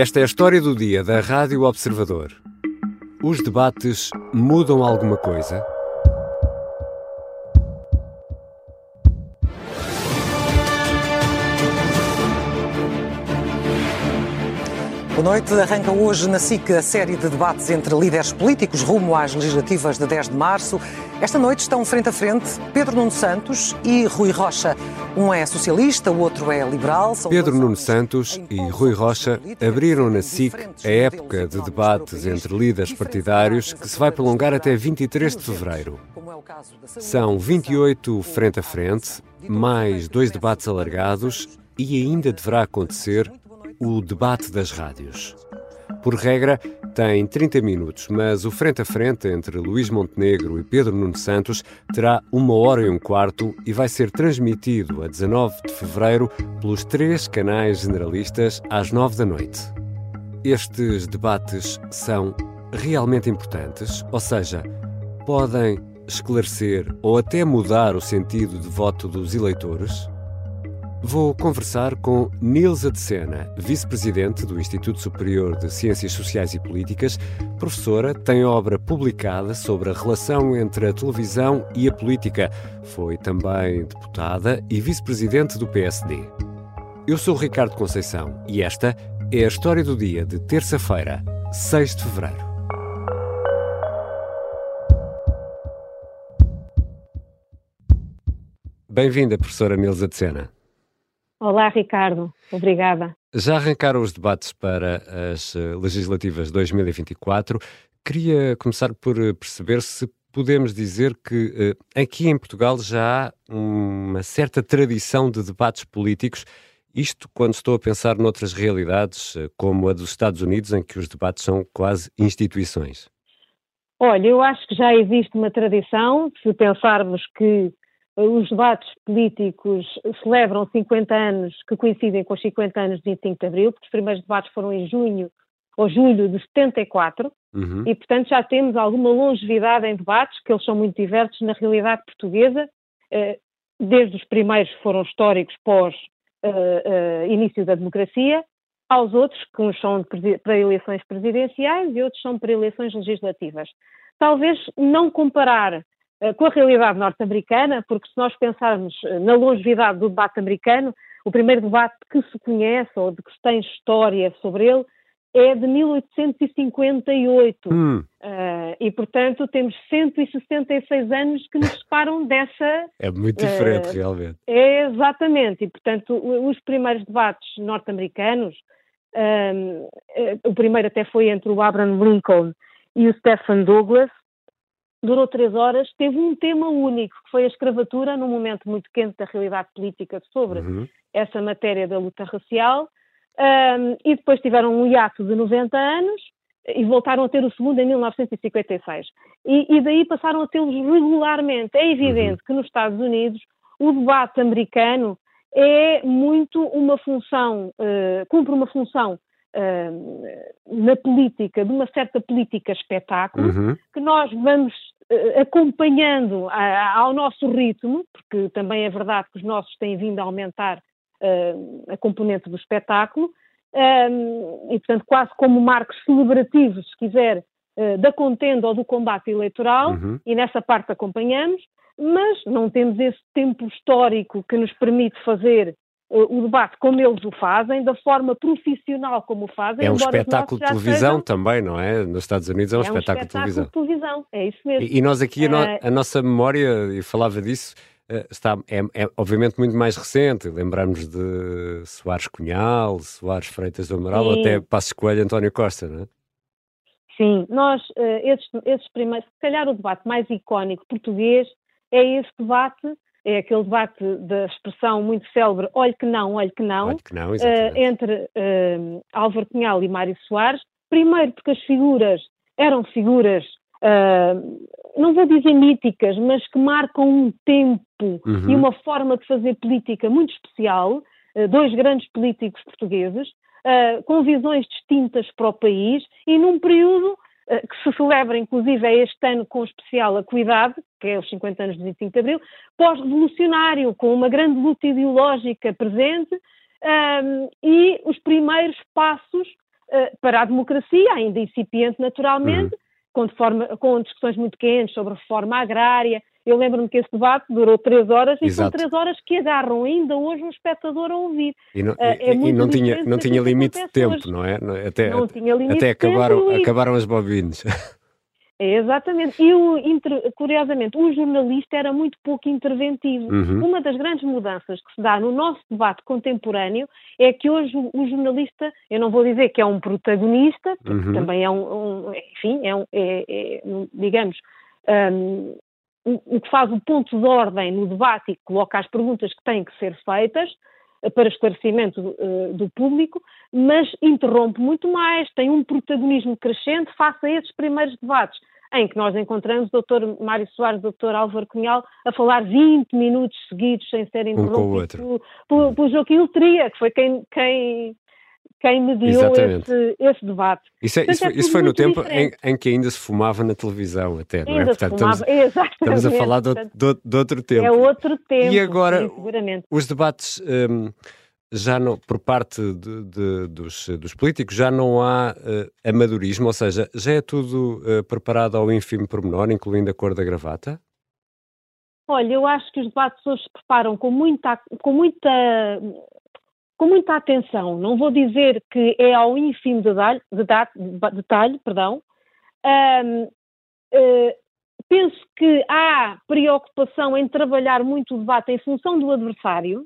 Esta é a história do dia da Rádio Observador. Os debates mudam alguma coisa? Boa noite. Arranca hoje na SIC a série de debates entre líderes políticos rumo às legislativas de 10 de março. Esta noite estão frente a frente Pedro Nuno Santos e Rui Rocha. Um é socialista, o outro é liberal. Pedro Nuno Santos e Rui Rocha abriram na SIC a época de debates entre líderes partidários que se vai prolongar até 23 de fevereiro. São 28 frente a frente, mais dois debates alargados e ainda deverá acontecer o debate das rádios. Por regra, tem 30 minutos, mas o frente a frente entre Luís Montenegro e Pedro Nuno Santos terá uma hora e um quarto e vai ser transmitido a 19 de fevereiro pelos três canais generalistas às 9 da noite. Estes debates são realmente importantes, ou seja, podem esclarecer ou até mudar o sentido de voto dos eleitores? Vou conversar com Nilza de Sena, vice-presidente do Instituto Superior de Ciências Sociais e Políticas, professora, tem obra publicada sobre a relação entre a televisão e a política. Foi também deputada e vice-presidente do PSD. Eu sou Ricardo Conceição e esta é a história do dia de terça-feira, 6 de fevereiro. Bem-vinda, professora Nilza de Sena. Olá, Ricardo. Obrigada. Já arrancaram os debates para as eh, legislativas 2024. Queria começar por eh, perceber se podemos dizer que eh, aqui em Portugal já há uma certa tradição de debates políticos. Isto quando estou a pensar noutras realidades, como a dos Estados Unidos, em que os debates são quase instituições. Olha, eu acho que já existe uma tradição, se pensarmos que os debates políticos celebram 50 anos que coincidem com os 50 anos de 25 de Abril, porque os primeiros debates foram em junho ou julho de 74, uhum. e portanto já temos alguma longevidade em debates, que eles são muito diversos na realidade portuguesa, eh, desde os primeiros que foram históricos pós uh, uh, início da democracia, aos outros, que uns são para eleições presidenciais e outros são para eleições legislativas. Talvez não comparar eh, com a realidade norte-americana, porque se nós pensarmos eh, na longevidade do debate americano, o primeiro debate que se conhece ou de que se tem história sobre ele é de 1858. Hum. Uh, e, portanto, temos 166 anos que nos separam dessa. É muito diferente, uh, realmente. É, exatamente. E, portanto, os primeiros debates norte-americanos, uh, o primeiro até foi entre o Abraham Lincoln e o Stephen Douglas, durou três horas, teve um tema único, que foi a escravatura, num momento muito quente da realidade política sobre uhum. essa matéria da luta racial, um, e depois tiveram um hiato de 90 anos e voltaram a ter o segundo em 1956. E, e daí passaram a tê-los regularmente. É evidente uhum. que nos Estados Unidos o debate americano é muito uma função, uh, cumpre uma função na política, de uma certa política espetáculo, uhum. que nós vamos uh, acompanhando ao nosso ritmo, porque também é verdade que os nossos têm vindo a aumentar a componente do espetáculo, e portanto quase como marcos celebrativos, se quiser, uh, da contenda ou do combate eleitoral, uhum. e nessa parte acompanhamos, mas não temos esse tempo histórico que nos permite fazer o debate como eles o fazem, da forma profissional como o fazem. É um espetáculo de televisão sejam... também, não é? Nos Estados Unidos é um, é um espetáculo, de televisão. de televisão, é isso mesmo. E, e nós aqui, a, no, eh, a, nossa memória, e falava disso, eh, está, é, é, obviamente muito mais recente. Lembramos de Soares Cunhal, Soares Freitas do Amaral, ou até Passos Coelho António Costa, não é? Sim, nós, eh, esses, esses primeiros, se calhar o debate mais icónico português é esse debate é aquele debate da expressão muito célebre olhe que não, olhe que não, olhe que não uh, entre uh, Álvaro Cunhal e Mário Soares. Primeiro porque as figuras eram figuras, uh, não vou dizer míticas, mas que marcam um tempo uhum. e uma forma de fazer política muito especial, dois grandes políticos portugueses, com visões distintas para o país e num período eh, que se celebra, inclusive, é este ano com especial acuidade, que é os 50 anos de 25 de Abril, pós-revolucionário, com uma grande luta ideológica presente, um, e os primeiros passos para a democracia, ainda incipiente naturalmente, uhum. com, forma, com discussões muito quentes sobre reforma agrária. Eu lembro-me que esse debate durou três horas e Exato. são três horas que agarram ainda hoje um espectador a ouvir. E não, é e não tinha, não tinha limite de tempo, hoje. não é? Até, não tinha limite até acabaram, acabaram as bobines. É, exatamente. E, o, curiosamente, o jornalista era muito pouco interventivo. Uhum. Uma das grandes mudanças que se dá no nosso debate contemporâneo é que hoje o, o jornalista, eu não vou dizer que é um protagonista, porque uhum. também é um, um, enfim, é, um, é, é digamos, um, o que faz o ponto de ordem no debate e coloca as perguntas que têm que ser feitas, para esclarecimento uh, do público, mas interrompe muito mais, tem um protagonismo crescente face a esses primeiros debates, em que nós encontramos o Dr. Mário Soares e o Dr. Álvaro Cunhal a falar 20 minutos seguidos sem serem interrompidos um pelo, pelo Joaquim Letria, que foi quem, quem quem mediou esse, esse, debate. Isso, é, Portanto, isso, é isso foi no tempo em, em, que ainda se fumava na televisão, até, não é? ainda? Portanto, fumava, estamos, estamos, a falar de, de, de, outro tempo. É outro tempo. E agora, os debates. Um, já não, por parte de, de, dos, dos, políticos, já não há uh, amadorismo, ou seja, já é tudo uh, preparado ao ínfimo pormenor, incluindo a cor da gravata? Olha, eu acho que os debates hoje se preparam com muita, com muita com muita atenção. Não vou dizer que é ao ínfimo detalhe, detalhe perdão. Um, uh, eh, penso que há preocupação em trabalhar muito o debate em função do adversário.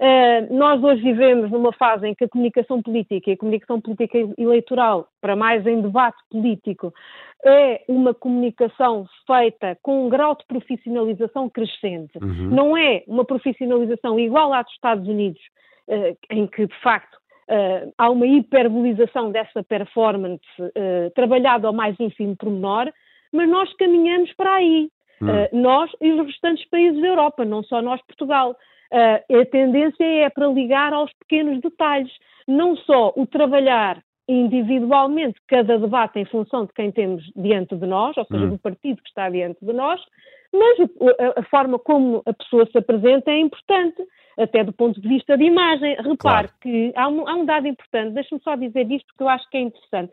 Uh, nós hoje vivemos numa fase em que a comunicação política e a comunicação política eleitoral, para mais em debate político, é uma comunicação feita com um grau de profissionalização crescente. Uhum. Não é uma profissionalização igual à dos Estados Unidos, em que, de facto, uh, há uma hiperbolização dessa performance uh, trabalhada ao mais ínfimo pormenor, mas nós caminhamos para aí. Hum. nós e os restantes países da Europa, não só nós, Portugal. a tendência é para ligar aos pequenos detalhes, não só o trabalhar individualmente cada debate em função de quem temos diante de nós, ou seja, hum. do partido que está diante de nós, mas a, forma como a pessoa se apresenta é importante até do ponto de vista de imagem. Repare claro. que há um, há um dado importante, deixe-me só dizer isto porque eu acho que é interessante.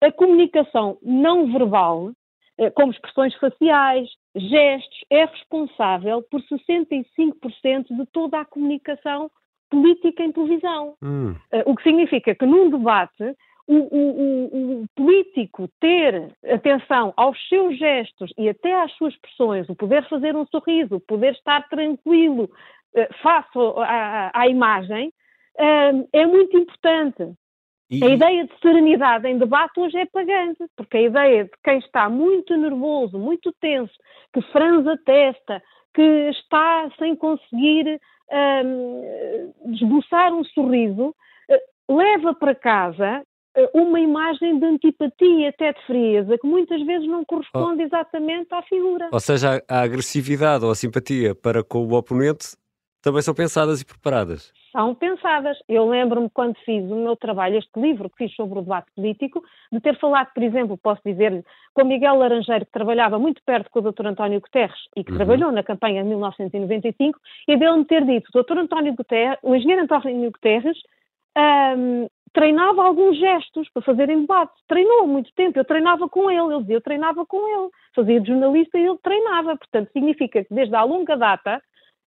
A comunicação não verbal, eh, como expressões faciais, gestos, é responsável por 65% de toda a comunicação política em televisão. Hum. Eh, o que significa que num debate o, o, o, político ter atenção aos seus gestos e até às suas expressões, o poder fazer um sorriso, o poder estar tranquilo, eh, face à, à imagem, eh, é muito importante. E... A ideia de serenidade em debate hoje é pagante, porque a ideia de quem está muito nervoso, muito tenso, que franza a testa, que está sem conseguir um, esboçar um sorriso, uh, leva para casa uma imagem de antipatia, até de frieza, que muitas vezes não corresponde oh. exatamente à figura. Ou seja, a agressividade ou a simpatia para com o oponente também são pensadas e preparadas. São pensadas. Eu lembro-me quando fiz o meu trabalho, este livro que fiz sobre o debate político, de ter falado, por exemplo, posso dizer-lhe, com Miguel Laranjeiro, que trabalhava muito perto com o Dr. António Guterres e que uhum. trabalhou na campanha de 1995, e dele-me ter dito, Dr. António Guterres, o engenheiro António Guterres, um, treinava alguns gestos para fazerem debate. Treinou muito tempo. Eu treinava com ele. Ele dizia, eu treinava com ele. Fazia de jornalista e ele treinava. Portanto, significa que desde há longa data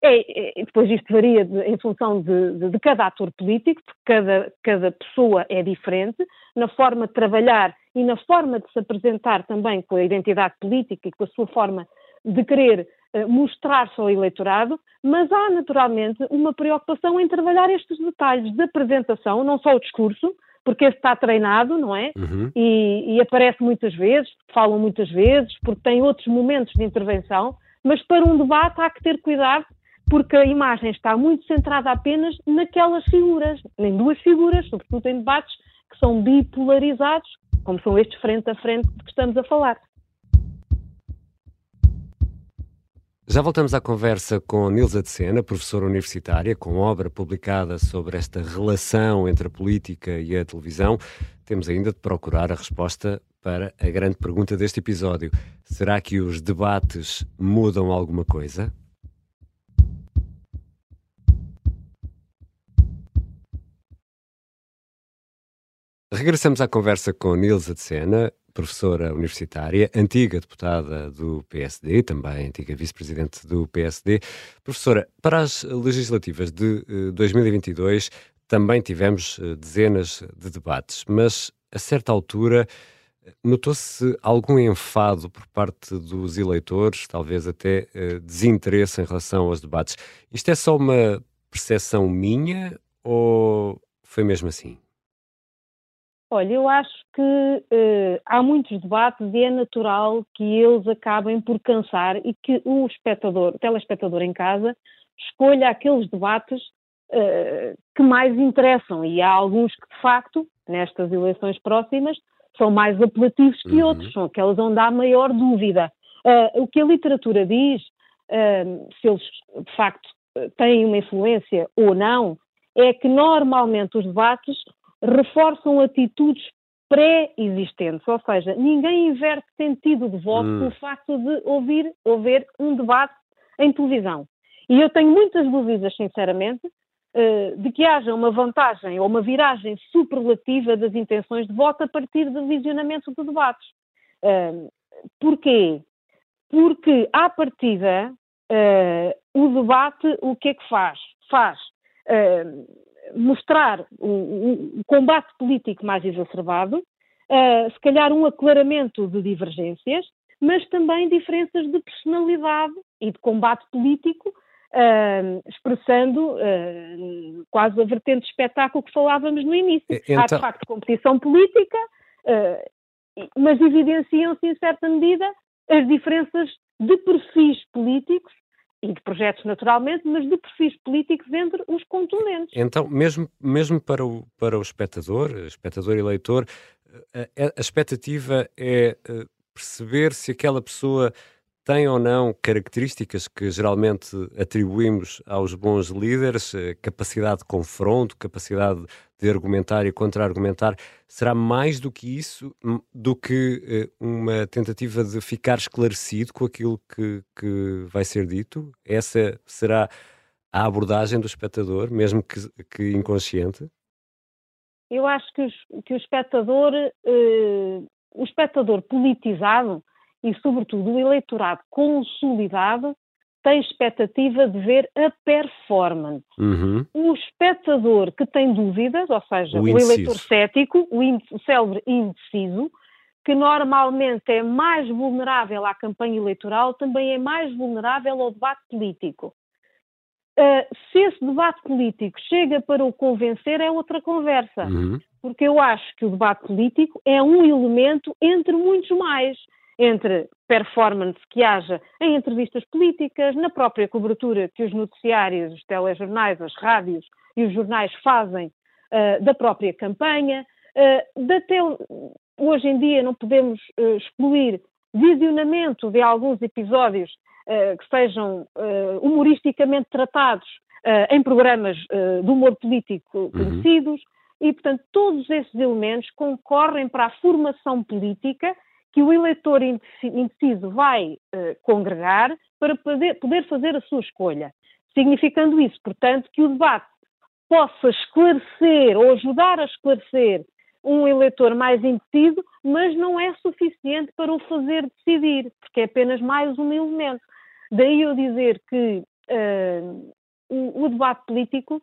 é, é, depois isto varia de, em função de, de, de, cada ator político, porque cada, cada pessoa é diferente, na forma de trabalhar e na forma de se apresentar também com a identidade política e com a sua forma de querer uh, mostrar-se ao eleitorado, mas há naturalmente uma preocupação em trabalhar estes detalhes de apresentação, não só o discurso, porque esse está treinado, não é? Uhum. E, e aparece muitas vezes, falam muitas vezes, porque tem outros momentos de intervenção, mas para um debate há que ter cuidado porque a imagem está muito centrada apenas naquelas figuras, em duas figuras, sobretudo em debates que são bipolarizados, como são estes frente a frente de que estamos a falar. Já voltamos à conversa com Nilza de Sena, professora universitária, com obra publicada sobre esta relação entre a política e a televisão. Temos ainda de procurar a resposta para a grande pergunta deste episódio: será que os debates mudam alguma coisa? Regressamos à conversa com Nilza de Sena, professora universitária, antiga deputada do PSD, também antiga vice-presidente do PSD. Professora, para as legislativas de 2022 eh, também tivemos eh, dezenas de debates, mas a certa altura notou-se algum enfado por parte dos eleitores, talvez até eh, desinteresse em relação aos debates. Isto é só uma percepção minha ou foi mesmo assim? Olha, eu acho que uh, há muitos debates e é natural que eles acabem por cansar e que o espectador, o telespectador em casa, escolha aqueles debates uh, que mais interessam. E há alguns que, de facto, nestas eleições próximas, são mais apelativos que uhum. outros, são aquelas onde há maior dúvida. Uh, o que a literatura diz, se eles, de facto, têm uma influência ou não, é que normalmente os debates reforçam atitudes pré-existentes, ou seja, ninguém inverte sentido de voto hum. pelo facto de ouvir ou ver um debate em televisão. E eu tenho muitas dúvidas, sinceramente, eh, de que haja uma vantagem ou uma viragem superlativa das intenções de voto a partir do visionamento de debates. Porquê? Porque, à partida, eh, o debate o que é que faz? Faz mostrar um, um, combate político mais exacerbado, uh, se calhar um aclaramento de divergências, mas também diferenças de personalidade e de combate político, uh, expressando uh, quase a vertente de espetáculo que falávamos no início. Então... Há, de facto, competição política, mas evidenciam-se, em certa medida, as diferenças de perfis políticos e de projetos naturalmente, mas de perfis políticos entre os contundentes. Então, mesmo, mesmo para, o, para o espectador, espectador eleitor, a, eh, a expectativa é eh, perceber se aquela pessoa tem ou não características que geralmente atribuímos aos bons líderes, eh, capacidade de confronto, capacidade de argumentar e contra-argumentar, será mais do que isso, do que eh, uma tentativa de ficar esclarecido com aquilo que, que vai ser dito? Essa será a abordagem do espectador, mesmo que, que inconsciente? Eu acho que, que o espectador, eh, o espectador politizado, e, sobretudo, o eleitorado consolidado tem expectativa de ver a performance. Uhum. O espectador que tem dúvidas, ou seja, o, o eleitor cético, o, o célebre indeciso, que normalmente é mais vulnerável à campanha eleitoral, também é mais vulnerável ao debate político. Uh, se esse debate político chega para o convencer, é outra conversa. Uhum. Porque eu acho que o debate político é um elemento entre muitos mais entre performance que haja em entrevistas políticas, na própria cobertura que os noticiários, os telejornais, as rádios e os jornais fazem uh, da própria campanha. Uh, hoje em dia não podemos uh, excluir visionamento de alguns episódios que sejam humoristicamente tratados em programas de humor político uhum. conhecidos. Uhum. E, portanto, todos esses elementos concorrem para a formação política que o eleitor indeciso vai uh, congregar para poder, poder fazer a sua escolha. Significando isso, portanto, que o debate possa esclarecer ou ajudar a esclarecer um eleitor mais indeciso, mas não é suficiente para o fazer decidir, porque é apenas mais um elemento. Daí eu dizer que uh, o, o, debate político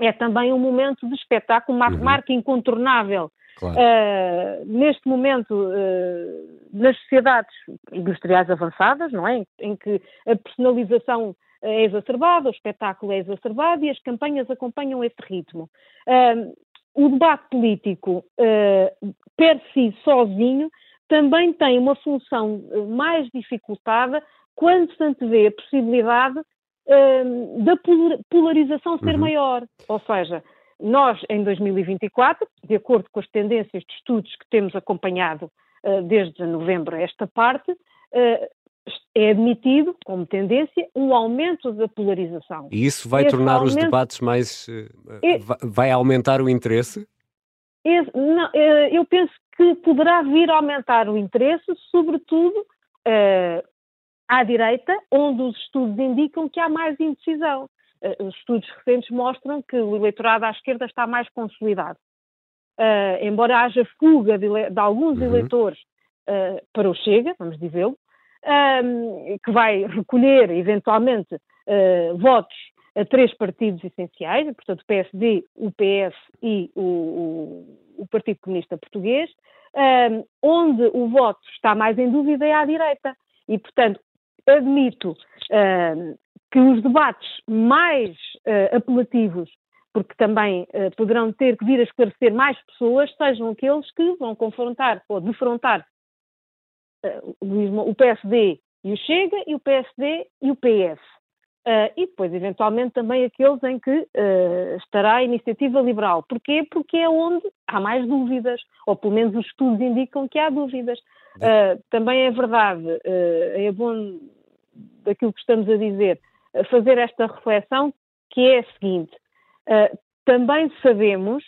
é também um momento de espetáculo, uma uhum. marca incontornável Claro. Uh, neste momento, uh, nas sociedades industriais avançadas, não é? Em, em, que a personalização é exacerbada, o espetáculo é exacerbado e as campanhas acompanham esse ritmo. Uh, o debate político, per si sozinho, também tem uma função mais dificultada quando se antevê a possibilidade da polarização ser uhum. maior. Ou seja, nós, em 2024, de acordo com as tendências de estudos que temos acompanhado uh, desde novembro a esta parte, uh, é admitido, como tendência, um aumento da polarização. E isso vai Esse tornar aumento... os debates mais. Uh, vai aumentar o interesse? Esse, não, eu penso que poderá vir a aumentar o interesse, sobretudo à direita, onde os estudos indicam que há mais indecisão. Eh, os estudos recentes mostram que o eleitorado à esquerda está mais consolidado. uh, embora haja fuga de, de alguns uhum. eleitores uh, para o Chega, vamos dizê-lo, um, que vai recolher eventualmente uh, votos a três partidos essenciais, portanto o PSD, o PS e o, o, o Partido Comunista Português, um, onde o voto está mais em dúvida é à direita. E, portanto, admito um, que os debates mais uh, apelativos, porque também uh, poderão ter que vir a esclarecer mais pessoas, sejam aqueles que vão confrontar ou defrontar uh, o PSD e o Chega e o PSD e o PS. E depois, eventualmente, também aqueles em que estará a iniciativa liberal. Porquê? Porque é onde há mais dúvidas, ou pelo menos os estudos indicam que há dúvidas. Também é verdade, é bom daquilo que estamos a dizer, fazer esta reflexão, que é a seguinte: também sabemos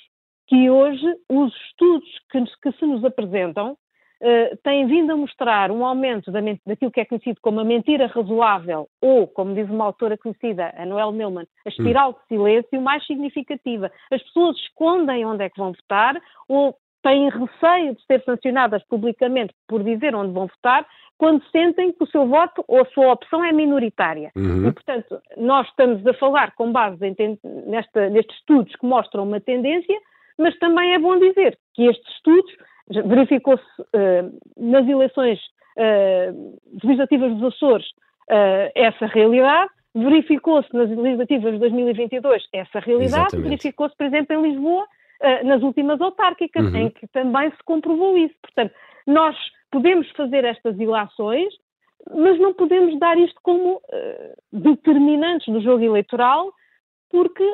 que hoje os estudos que, que se nos apresentam uh, têm vindo a mostrar um aumento da, daquilo que é conhecido como a mentira razoável, ou, como diz uma autora conhecida, a Noel Neumann, a espiral de silêncio mais significativa. As pessoas escondem onde é que vão votar, ou têm receio de ser sancionadas publicamente por dizer onde vão votar, quando sentem que o seu voto ou a sua opção é minoritária. Uhum. E, portanto, nós estamos a falar com base em, nesta, nestes estudos que mostram uma tendência, mas também é bom dizer que estes estudos verificou-se uh, nas eleições uh, legislativas dos Açores uh, essa realidade, verificou-se nas legislativas de 2022 essa realidade, verificou-se, por exemplo, em Lisboa, nas últimas autárquicas, uhum. em que também se comprovou isso. Portanto, nós podemos fazer estas ilações, mas não podemos dar isto como determinantes do jogo eleitoral, porque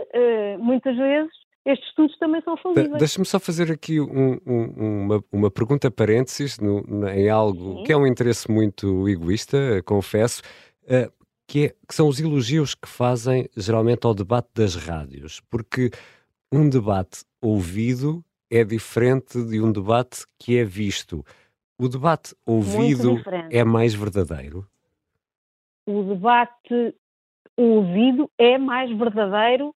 muitas vezes estes estudos também são falíveis. Deixa-me só fazer aqui um, um, uma, uma, pergunta parênteses no, em algo Sim. que é um interesse muito egoísta, confesso, uh, que, é, que são os elogios que fazem geralmente ao debate das rádios, porque um debate ouvido é diferente de um debate que é visto. O debate ouvido é mais verdadeiro? O debate ouvido é mais verdadeiro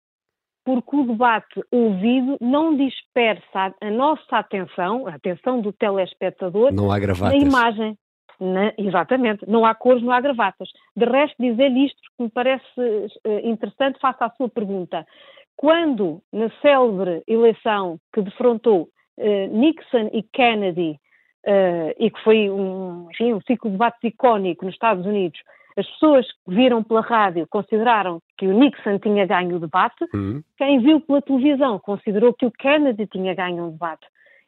porque o debate ouvido não dispersa a nossa atenção, a atenção do telespectador, não há gravatas. na imagem. Na, exatamente, não há cores, não há gravatas. De resto, dizer-lhe isto que me parece uh, interessante, faça a sua pergunta. Quando, na célebre eleição que defrontou uh, Nixon e Kennedy, uh, e que foi um, enfim, um ciclo de debates icónico nos Estados Unidos, as pessoas que viram pela rádio consideraram que o Nixon tinha ganho o debate, uhum. quem viu pela televisão considerou que o Kennedy tinha ganho o debate.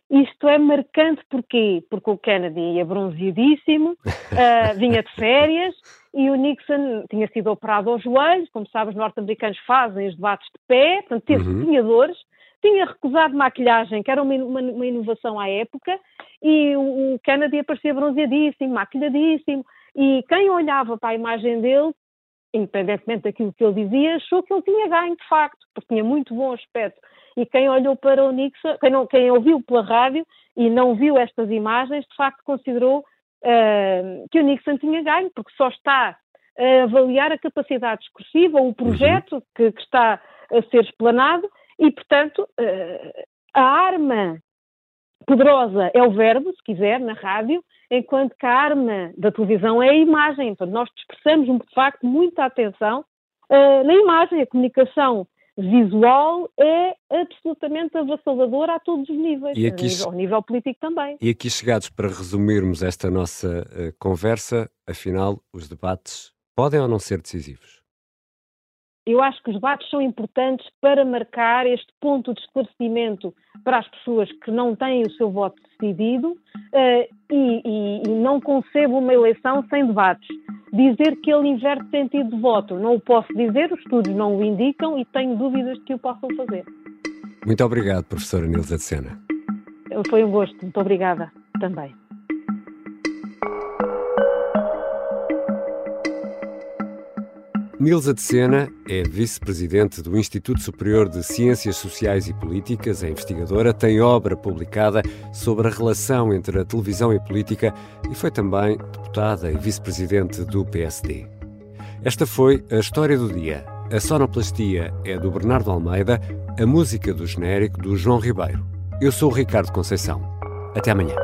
Isto é marcante porquê? Porque o Kennedy ia bronzeadíssimo, uh, vinha de férias e o Nixon tinha sido operado aos joelhos, como sabes, os norte-americanos fazem os debates de pé, portanto, teve, uhum. tinha dores, tinha recusado maquilhagem, que era uma, uma, uma inovação à época, e o, o Kennedy aparecia bronzeadíssimo, maquilhadíssimo, e quem olhava para a imagem dele, independentemente daquilo que ele dizia, achou que ele tinha ganho de facto, porque tinha muito bom aspecto. E quem olhou para o Nixon, quem, não, quem ouviu pela rádio e não viu estas imagens, de facto considerou uh, que o Nixon tinha ganho, porque só está a avaliar a capacidade discursiva, o projeto uhum. que, que, está a ser explanado, e, portanto, uh, a arma poderosa é o verbo, se quiser, na rádio, enquanto que a arma da televisão é a imagem. Então, nós dispersamos, de facto, muita atenção uh, na imagem. A comunicação visual é absolutamente avassaladora a todos os níveis, e aqui, nível, ao nível político também. E aqui chegados para resumirmos esta nossa uh, conversa, afinal, os debates podem ou não ser decisivos? Eu acho que os debates são importantes para marcar este ponto de esclarecimento para as pessoas que não têm o seu voto decidido uh, e, e, e, não concebo uma eleição sem debates. Dizer que ele inverte sentido de voto, não o posso dizer, os estudos não o indicam e tenho dúvidas de que o possam fazer. Muito obrigado, professora Nilza de Sena. Foi um gosto, muito obrigada também. Nilza de Sena é vice-presidente do Instituto Superior de Ciências Sociais e Políticas, é investigadora, tem obra publicada sobre a relação entre a televisão e a política e foi também deputada e vice-presidente do PSD. Esta foi a história do dia. A sonoplastia é do Bernardo Almeida, a música do genérico do João Ribeiro. Eu sou o Ricardo Conceição. Até amanhã.